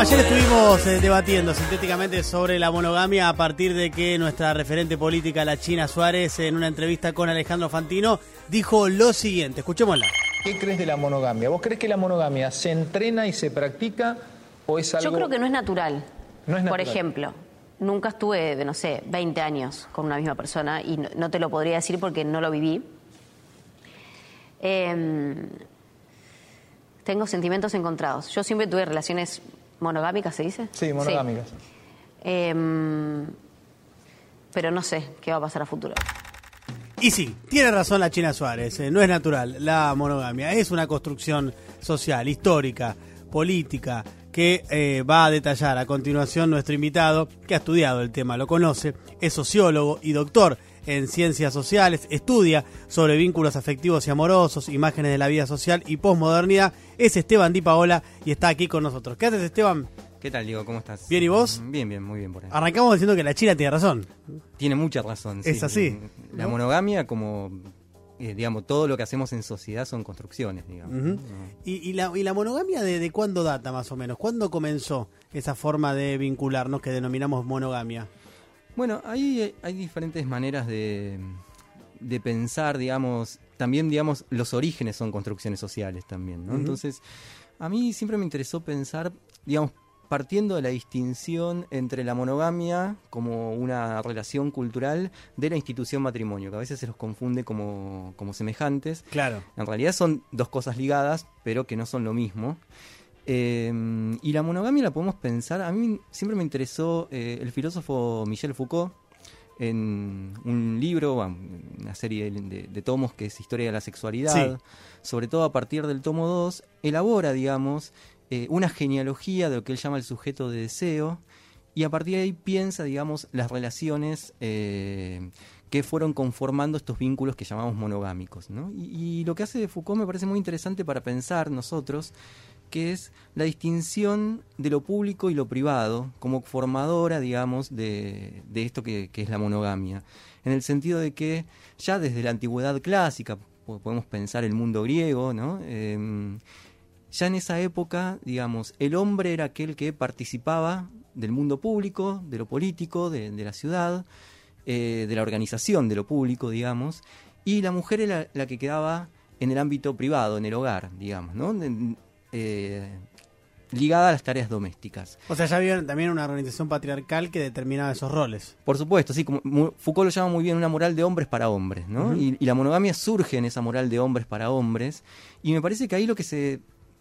ayer estuvimos eh, debatiendo sintéticamente sobre la monogamia a partir de que nuestra referente política, la China Suárez, en una entrevista con Alejandro Fantino, dijo lo siguiente. Escuchémosla. ¿Qué crees de la monogamia? ¿Vos crees que la monogamia se entrena y se practica o es algo...? Yo creo que no es natural. No es Por natural. ejemplo, nunca estuve, de no sé, 20 años con una misma persona y no, no te lo podría decir porque no lo viví. Em, tengo sentimientos encontrados. Yo siempre tuve relaciones monogámicas, ¿se dice? Sí, monogámicas. Em, pero no sé qué va a pasar a futuro. Y sí, tiene razón la China Suárez, eh, no es natural la monogamia, es una construcción social, histórica, política, que eh, va a detallar a continuación nuestro invitado, que ha estudiado el tema, lo conoce, es sociólogo y doctor en ciencias sociales, estudia sobre vínculos afectivos y amorosos, imágenes de la vida social y posmodernidad, es Esteban Di Paola y está aquí con nosotros. ¿Qué haces Esteban? ¿Qué tal, Diego? ¿Cómo estás? Bien, ¿y vos? Bien, bien, muy bien por ahí. Arrancamos diciendo que la China tiene razón. Tiene mucha razón. Es sí. así, La ¿no? monogamia, como, eh, digamos, todo lo que hacemos en sociedad son construcciones, digamos. Ujú. ¿no? ¿Y, y la, y la monogamia de, de cuándo data más o menos? ¿Cuándo comenzó esa forma de vincularnos que denominamos monogamia? Bueno, ahí hay- diferentes maneras de, de pensar, digamos, también, digamos, los orígenes son construcciones sociales también, ¿no? Entonces, a mí siempre me interesó pensar, digamos, partiendo de la distinción entre la monogamia como una relación cultural de la institución matrimonio, que a veces se los confunde como, como semejantes. Claro. En realidad son dos cosas ligadas, pero que no son lo mismo. Eh, y la monogamia la podemos pensar, a mí siempre me interesó eh, el filósofo Michel Foucault en un libro, una serie de, de- de tomos que es Historia de la Sexualidad, Sí. sobre todo a partir del tomo 2, elabora, digamos, eh, una genealogía de lo que él llama el sujeto de deseo, y a partir de ahí piensa, digamos, las relaciones eh, que fueron conformando estos vínculos que llamamos monogámicos. ¿no? Y, y lo que hace Foucault me parece muy interesante para pensar nosotros, que es la distinción de lo público y lo privado como formadora, digamos, de, esto que, es la monogamia. En el sentido de que ya desde la antigüedad clásica, po- podemos pensar el mundo griego, ¿no? Em, ya en esa época, digamos, el hombre era aquel que participaba del mundo público, de lo político, de, de la ciudad, eh, de la organización de lo público, digamos, y la mujer era la que quedaba en el ámbito privado, en el hogar, digamos, ¿no? Eh, ligada a las tareas domésticas. O sea, ya había también una organización patriarcal que determinaba esos roles. Por supuesto, sí, como Foucault lo llama muy bien una moral de hombres para hombres, ¿no? Y la monogamia surge en esa moral de hombres para hombres, y me parece que ahí lo que se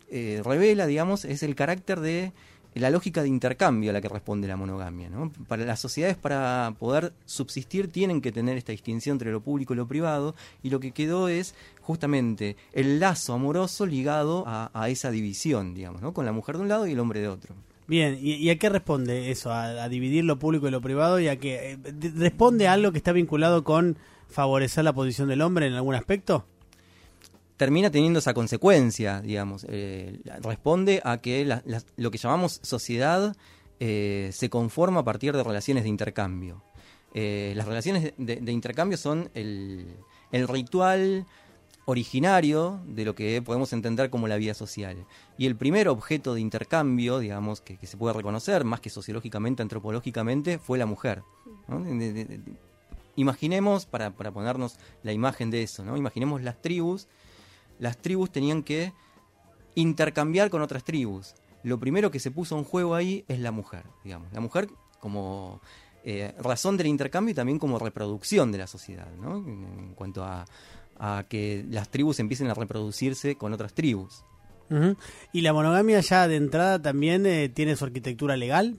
eh, revela, digamos, es el carácter de la lógica de intercambio a la que responde la monogamia, ¿no? Para las sociedades, para poder subsistir, tienen que tener esta distinción entre lo público y lo privado, y lo que quedó es justamente el lazo amoroso ligado a, esa división, digamos, ¿no? Con la mujer de un lado y el hombre de otro. Bien, ¿y, a qué responde eso? ¿A, dividir lo público y lo privado? ¿Y a qué? eh, de- ¿Responde a algo que está vinculado con favorecer la posición del hombre en algún aspecto? Termina teniendo esa consecuencia, digamos. eh, responde a que lo que llamamos sociedad eh, se conforma a partir de relaciones de intercambio. Eh, las relaciones de, intercambio son el, ritual originario de lo que podemos entender como la vida social. Y el primer objeto de intercambio, digamos, que, se puede reconocer, más que sociológicamente, antropológicamente, fue la mujer. imaginemos, para, para ponernos la imagen de eso, ¿no? imaginemos las tribus las tribus tenían que intercambiar con otras tribus. Lo primero que se puso en juego ahí es la mujer, digamos. La mujer como eh, razón del intercambio y también como reproducción de la sociedad, ¿no? En, cuanto a, a que las tribus empiecen a reproducirse con otras tribus. ¿Y la monogamia ya de entrada también eh, tiene su arquitectura legal?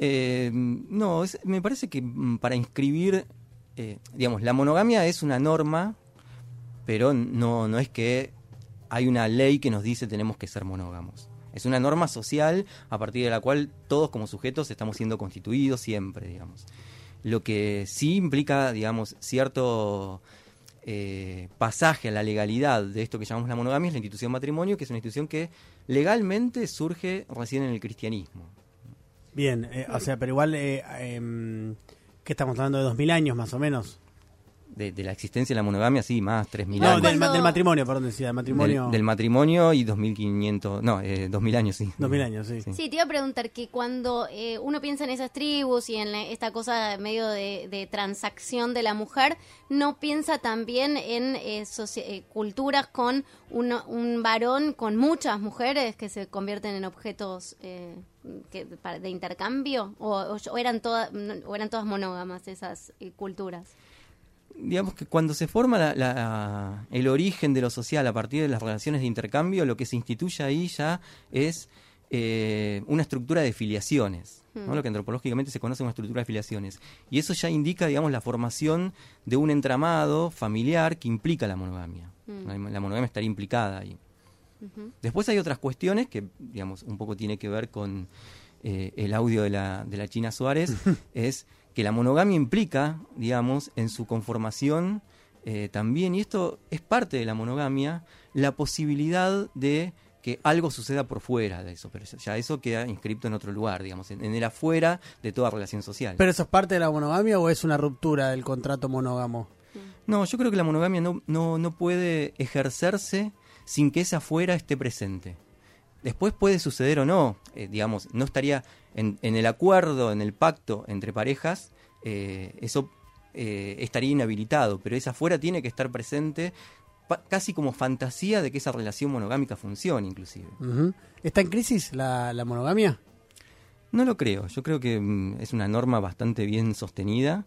Eh, no, es- me parece que mm, para inscribir, eh, digamos, la monogamia es una norma, pero no, no es que hay una ley que nos dice tenemos que ser monógamos. Es una norma social a partir de la cual todos como sujetos estamos siendo constituidos siempre, digamos. Lo que sí implica, digamos, cierto eh, pasaje a la legalidad de esto que llamamos la monogamia es la institución matrimonio, que es una institución que legalmente surge recién en el cristianismo. Bien, eh, o sea, pero igual, eh, em, ¿qué estamos hablando de 2000 años más o menos? De, de la existencia de la monogamia, sí, más 3.000 No, años. del, del matrimonio, perdón, decía, del matrimonio. Del, del matrimonio y 2.500, no, eh, 2.000 años, sí. 2000 años, sí. Sí, te iba a preguntar que cuando eh, uno piensa en esas tribus y en la- esta cosa medio de, de transacción de la mujer, no piensa también en eh, soci- eh, culturas con uno- un varón con muchas mujeres que se convierten en objetos eh, que- para- de intercambio o, o- o eran todas o eran todas monógamas esas eh, culturas. Digamos que cuando se forma la- la- el origen de lo social a partir de las relaciones de intercambio, lo que se instituye ahí ya es eh, una estructura de filiaciones, ¿no? lo que antropológicamente se conoce como estructura de filiaciones. Y eso ya indica, digamos, la formación de un entramado familiar que implica la monogamia. La la monogamia estaría implicada ahí. Después hay otras cuestiones que, digamos, un poco tiene que ver con eh, el audio de la, de la China Suárez, es que la monogamia implica, digamos, en su conformación eh, también, y esto es parte de la monogamia, la posibilidad de que algo suceda por fuera de eso, pero ya eso queda inscrito en otro lugar, digamos, en, en el afuera de toda relación social. ¿Pero eso es parte de la monogamia o es una ruptura del contrato monógamo? No, yo creo que la monogamia no, no, no puede ejercerse sin que ese afuera esté presente. Después puede suceder o no, eh, digamos, no estaría en, en el acuerdo, en el pacto entre parejas, eh, eso eh, estaría inhabilitado, pero ese afuera tiene que estar presente casi como fantasía de que esa relación monogámica funcione inclusive. ¿Está en crisis la, la monogamia? No lo creo, yo creo que mm, es una norma bastante bien sostenida.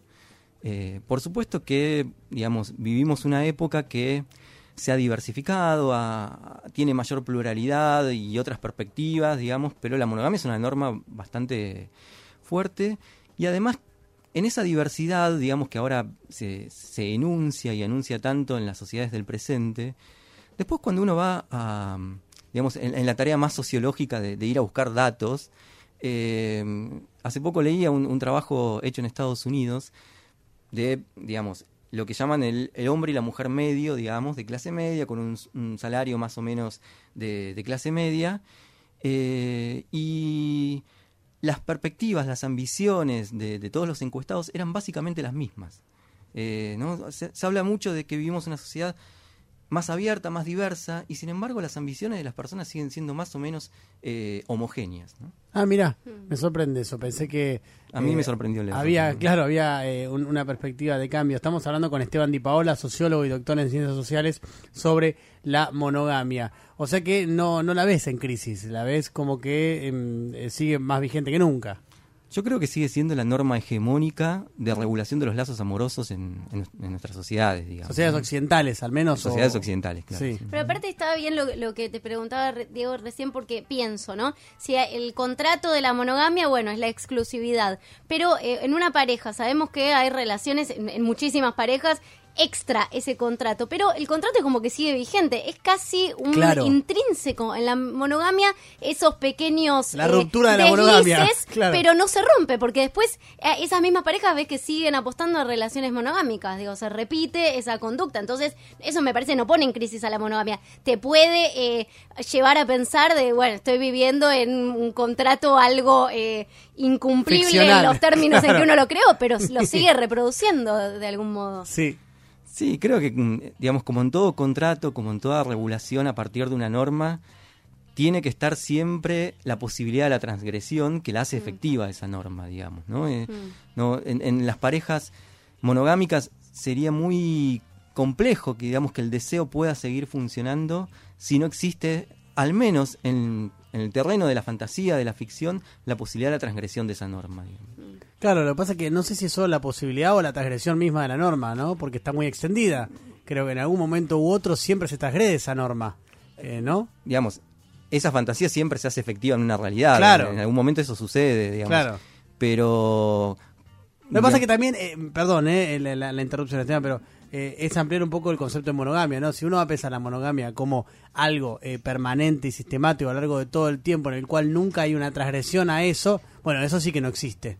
Eh, por supuesto que, digamos, vivimos una época que se ha diversificado, tiene mayor pluralidad y otras perspectivas, digamos, pero la monogamia es una norma bastante fuerte. Y además en esa diversidad, digamos, que ahora se, se enuncia y anuncia tanto en las sociedades del presente, después cuando uno va a, digamos, en, la tarea más sociológica de, de ir a buscar datos, eh, hace poco leía un, un trabajo hecho en Estados Unidos de, digamos, lo que llaman el, el hombre y la mujer medio, digamos, de clase media, con un, salario más o menos de, clase media, eh, y las perspectivas, las ambiciones de, de todos los encuestados eran básicamente las mismas. Eh, ¿no? se, se habla mucho de que vivimos una sociedad más abierta, más diversa, y sin embargo las ambiciones de las personas siguen siendo más o menos eh, homogéneas. ¿no? Ah, mira, me sorprende eso. Pensé que. eh, A mí me sorprendió leer Había, eso. claro, había eh, un- una perspectiva de cambio. Estamos hablando con Esteban Di Paola, sociólogo y doctor en ciencias sociales, sobre la monogamia. O sea que no, no la ves en crisis, la ves como que em, eh, sigue más vigente que nunca. Yo creo que sigue siendo la norma hegemónica de regulación de los lazos amorosos en, en- en nuestras sociedades, digamos. Sociedades occidentales, al menos. o- Sociedades occidentales, claro. Sí. Pero aparte estaba bien lo, lo que te preguntaba re- Diego recién porque pienso, ¿no? Si el contrato de la monogamia, bueno, es la exclusividad, pero eh, en una pareja sabemos que hay relaciones en, en muchísimas parejas extra ese contrato, pero el contrato es como que sigue vigente, es casi un Claro. intrínseco en la monogamia esos pequeños La ruptura de la monogamia, deslices, claro. pero no se rompe porque después eh, esas mismas parejas ves que siguen apostando a relaciones monogámicas, digo, se repite esa conducta, entonces eso me parece no pone en crisis a la monogamia, te puede eh, llevar a pensar de, bueno, estoy viviendo en un contrato algo eh, incumplible Ficcional, en los términos en que uno lo creó, pero lo sigue reproduciendo de algún modo. Sí. Sí, creo que, mm, digamos, como en todo contrato, como en toda regulación a partir de una norma, tiene que estar siempre la posibilidad de la transgresión que la hace efectiva esa norma, digamos, ¿no? Eh, no en, en las parejas monogámicas sería muy complejo que, digamos, que el deseo pueda seguir funcionando si no existe, al menos en, en el terreno de la fantasía, de la ficción, la posibilidad de la transgresión de esa norma, digamos. Claro, lo que pasa es que no sé si es solo la posibilidad o la transgresión misma de la norma, ¿no? Porque está muy extendida. Creo que en algún momento u otro siempre se transgrede esa norma, eh, ¿no? digamos, esa fantasía siempre se hace efectiva en una realidad. Claro. En algún momento eso sucede, digamos. Claro. Pero. Lo que pasa es que también, eh, perdón, eh, la, la- la interrupción del tema, pero eh, es ampliar un poco el concepto de monogamia, ¿no? Si uno va a pensar la monogamia como algo eh, permanente y sistemático a lo largo de todo el tiempo en el cual nunca hay una transgresión a eso, bueno, eso sí que no existe.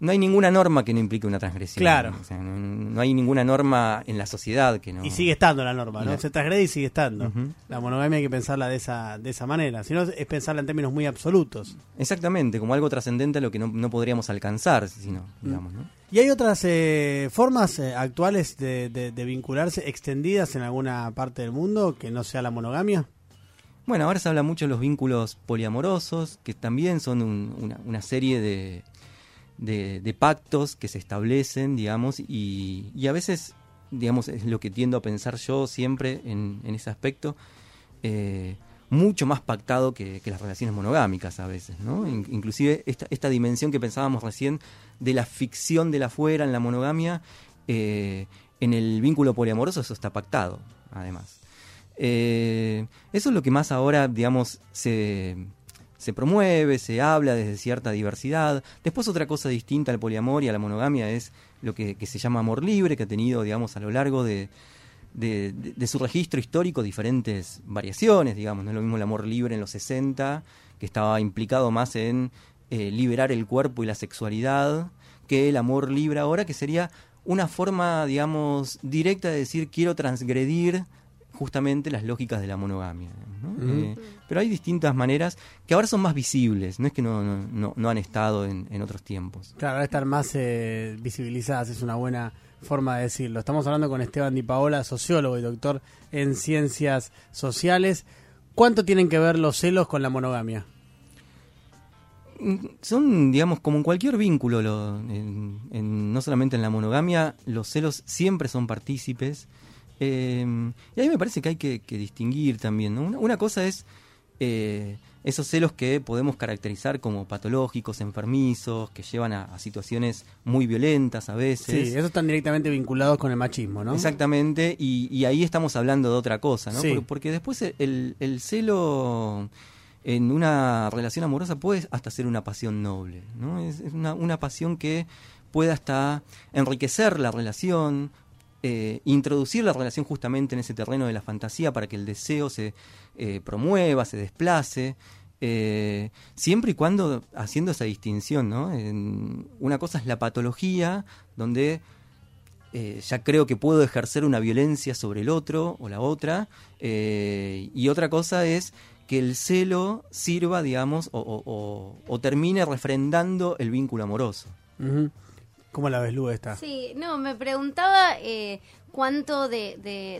No hay ninguna norma que no implique una transgresión. Claro. O sea, no, no hay ninguna norma en la sociedad que no. Y sigue estando la norma, ¿no? La- Se transgrede y sigue estando. La monogamia hay que pensarla de esa, de esa manera. Si no, es pensarla en términos muy absolutos. Exactamente, como algo trascendente a lo que no, no podríamos alcanzar, sino, Mm. digamos, ¿no? ¿Y hay otras eh, formas eh, actuales de, de- de vincularse extendidas en alguna parte del mundo que no sea la monogamia? Bueno, ahora se habla mucho de los vínculos poliamorosos, que también son un- una, serie de, pactos que se establecen, digamos, y, a veces, digamos, es lo que tiendo a pensar yo siempre en, ese aspecto, eh, mucho más pactado que, las relaciones monogámicas a veces, ¿no? In- inclusive esta, esta dimensión que pensábamos recién de la ficción de la fuera en la monogamia, eh, en el vínculo poliamoroso eso está pactado, además. Eh, eso es lo que más ahora, digamos, se, se promueve, se habla desde cierta diversidad. Después otra cosa distinta al poliamor y a la monogamia es lo que, se llama amor libre, que ha tenido, digamos, a lo largo de- de su registro histórico diferentes variaciones, digamos. No es lo mismo el amor libre en los 60, que estaba implicado más en eh, liberar el cuerpo y la sexualidad, que el amor libre ahora, que sería una forma, digamos, directa de decir quiero transgredir justamente las lógicas de la monogamia. Eh, pero hay distintas maneras que ahora son más visibles, no es que no, no, no- no han estado en, en otros tiempos. Claro, ahora estar más eh, visibilizadas es una buena forma de decirlo. Estamos hablando con Esteban Di Paola, sociólogo y doctor en ciencias sociales. ¿Cuánto tienen que ver los celos con la monogamia? Son, digamos, como en cualquier vínculo, lo- en- en- no solamente en la monogamia, los celos siempre son partícipes. Eh, y a mí me parece que hay que, que distinguir también. ¿no? Una, una cosa es eh, esos celos que podemos caracterizar como patológicos, enfermizos, que llevan a, a situaciones muy violentas a veces. Sí, esos están directamente vinculados con el machismo, ¿no? Exactamente, y, y ahí estamos hablando de otra cosa, ¿no? Sí. Porque, después el, el celo en una relación amorosa puede hasta ser una pasión noble, ¿no? Es, es una, una pasión que puede hasta enriquecer la relación, eh, introducir la relación justamente en ese terreno de la fantasía para que el deseo se eh, promueva, se desplace. eh, siempre y cuando haciendo esa distinción, ¿no? Una cosa es la patología, donde ya creo que puedo ejercer una violencia sobre el otro o la otra. y otra cosa es que el celo sirva, digamos, o, o- termine refrendando el vínculo amoroso. ¿Cómo la ves, Lu, esta? Sí, no, me preguntaba eh, cuánto de,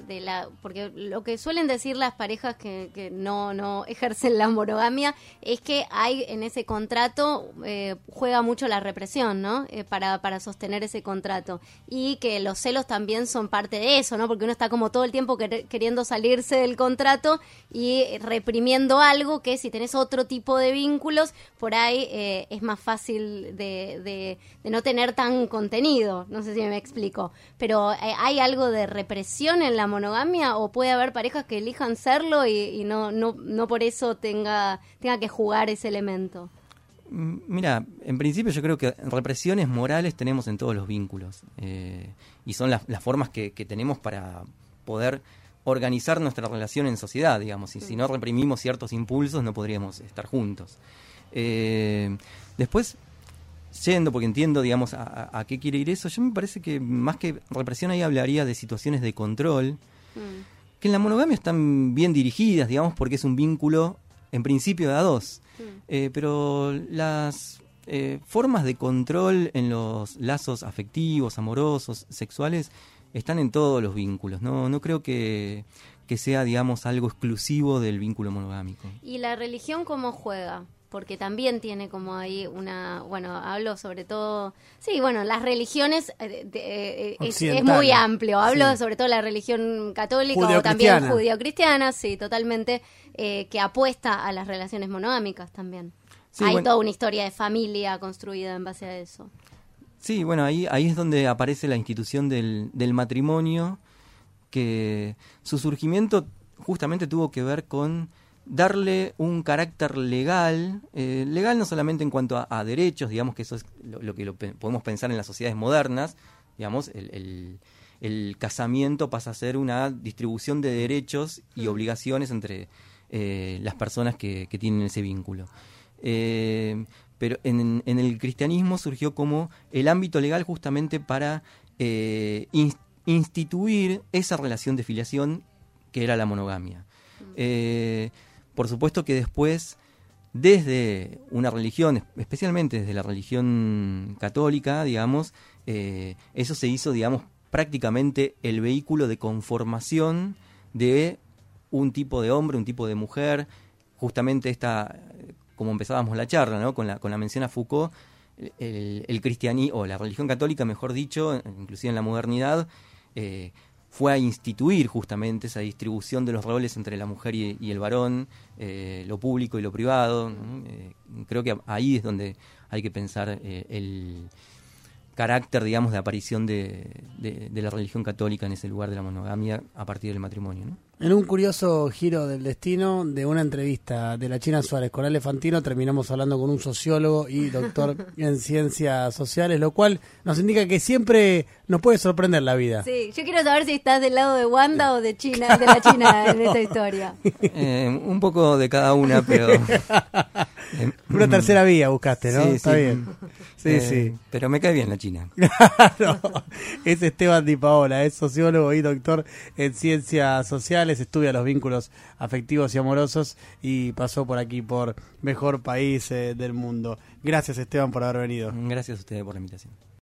de, la... Porque lo que suelen decir las parejas que, que no, no ejercen la monogamia es que hay en ese contrato, eh, juega mucho la represión, ¿no? Eh, para, para sostener ese contrato. Y que los celos también son parte de eso, ¿no? Porque uno está como todo el tiempo quer- queriendo salirse del contrato y reprimiendo algo que si tenés otro tipo de vínculos, por ahí eh, es más fácil de, de- de no tener tan contenido. No sé si me explico. Pero eh, ¿hay algo de represión en la monogamia o puede haber parejas que elijan serlo y, y no, no, no por eso tenga, tenga que jugar ese elemento? Mm, Mira, en principio yo creo que represiones morales tenemos en todos los vínculos. eh, y son las, las formas que, que tenemos para poder organizar nuestra relación en sociedad, digamos. Y si no reprimimos ciertos impulsos, no podríamos estar juntos. Eh, después, yendo, porque entiendo, digamos, a, qué quiere ir eso, yo me parece que más que represión ahí hablaría de situaciones de control, Mm. que en la monogamia están bien dirigidas, digamos, porque es un vínculo en principio de a dos. Eh, pero las eh, formas de control en los lazos afectivos, amorosos, sexuales, están en todos los vínculos. No, no creo que, que sea, digamos, algo exclusivo del vínculo monogámico. ¿Y la religión cómo juega? Porque también tiene como ahí una, bueno, hablo sobre todo, sí, bueno, las religiones eh, eh, es, muy amplio, hablo Sí. sobre todo de la religión católica o también judío-cristiana, sí, totalmente, eh, que apuesta a las relaciones monogámicas también. Sí, Hay bueno. toda una historia de familia construida en base a eso. Sí, bueno, ahí, ahí es donde aparece la institución del, del matrimonio, que su surgimiento justamente tuvo que ver con darle un carácter legal, eh, legal no solamente en cuanto a, a derechos, digamos que eso es lo, lo que lo pe- podemos pensar en las sociedades modernas, digamos, el, el- el casamiento pasa a ser una distribución de derechos y obligaciones entre eh, las personas que, que tienen ese vínculo. Eh, pero en, en el cristianismo surgió como el ámbito legal justamente para ins- instituir esa relación de filiación que era la monogamia. Eh, por supuesto que después, desde una religión, especialmente desde la religión católica, digamos, eh, eso se hizo, digamos, prácticamente el vehículo de conformación de un tipo de hombre, un tipo de mujer, justamente esta, como empezábamos la charla, ¿no? con, la, con la mención a Foucault, el, cristianismo, o la religión católica, mejor dicho, inclusive en la modernidad, eh, fue a instituir justamente esa distribución de los roles entre la mujer y, el varón, eh, lo público y lo privado. Eh, creo que ahí es donde hay que pensar eh, el carácter, digamos, de aparición de, de- de la religión católica en ese lugar de la monogamia a partir del matrimonio. ¿no? En un curioso giro del destino de una entrevista de la China Suárez con Ale Fantino, terminamos hablando con un sociólogo y doctor en ciencias sociales, lo cual nos indica que siempre nos puede sorprender la vida. Sí, yo quiero saber si estás del lado de Wanda o de China, de la China en esta historia. Eh, un poco de cada una, pero... eh, Una tercera vía buscaste, ¿no? Sí, Está sí. bien. Sí, eh, sí. Pero me cae bien la China. Claro, es Esteban Di Paola, es sociólogo y doctor en ciencias sociales, estudia los vínculos afectivos y amorosos y pasó por aquí por Mejor País eh, del Mundo. Gracias Esteban por haber venido. Gracias a ustedes por la invitación.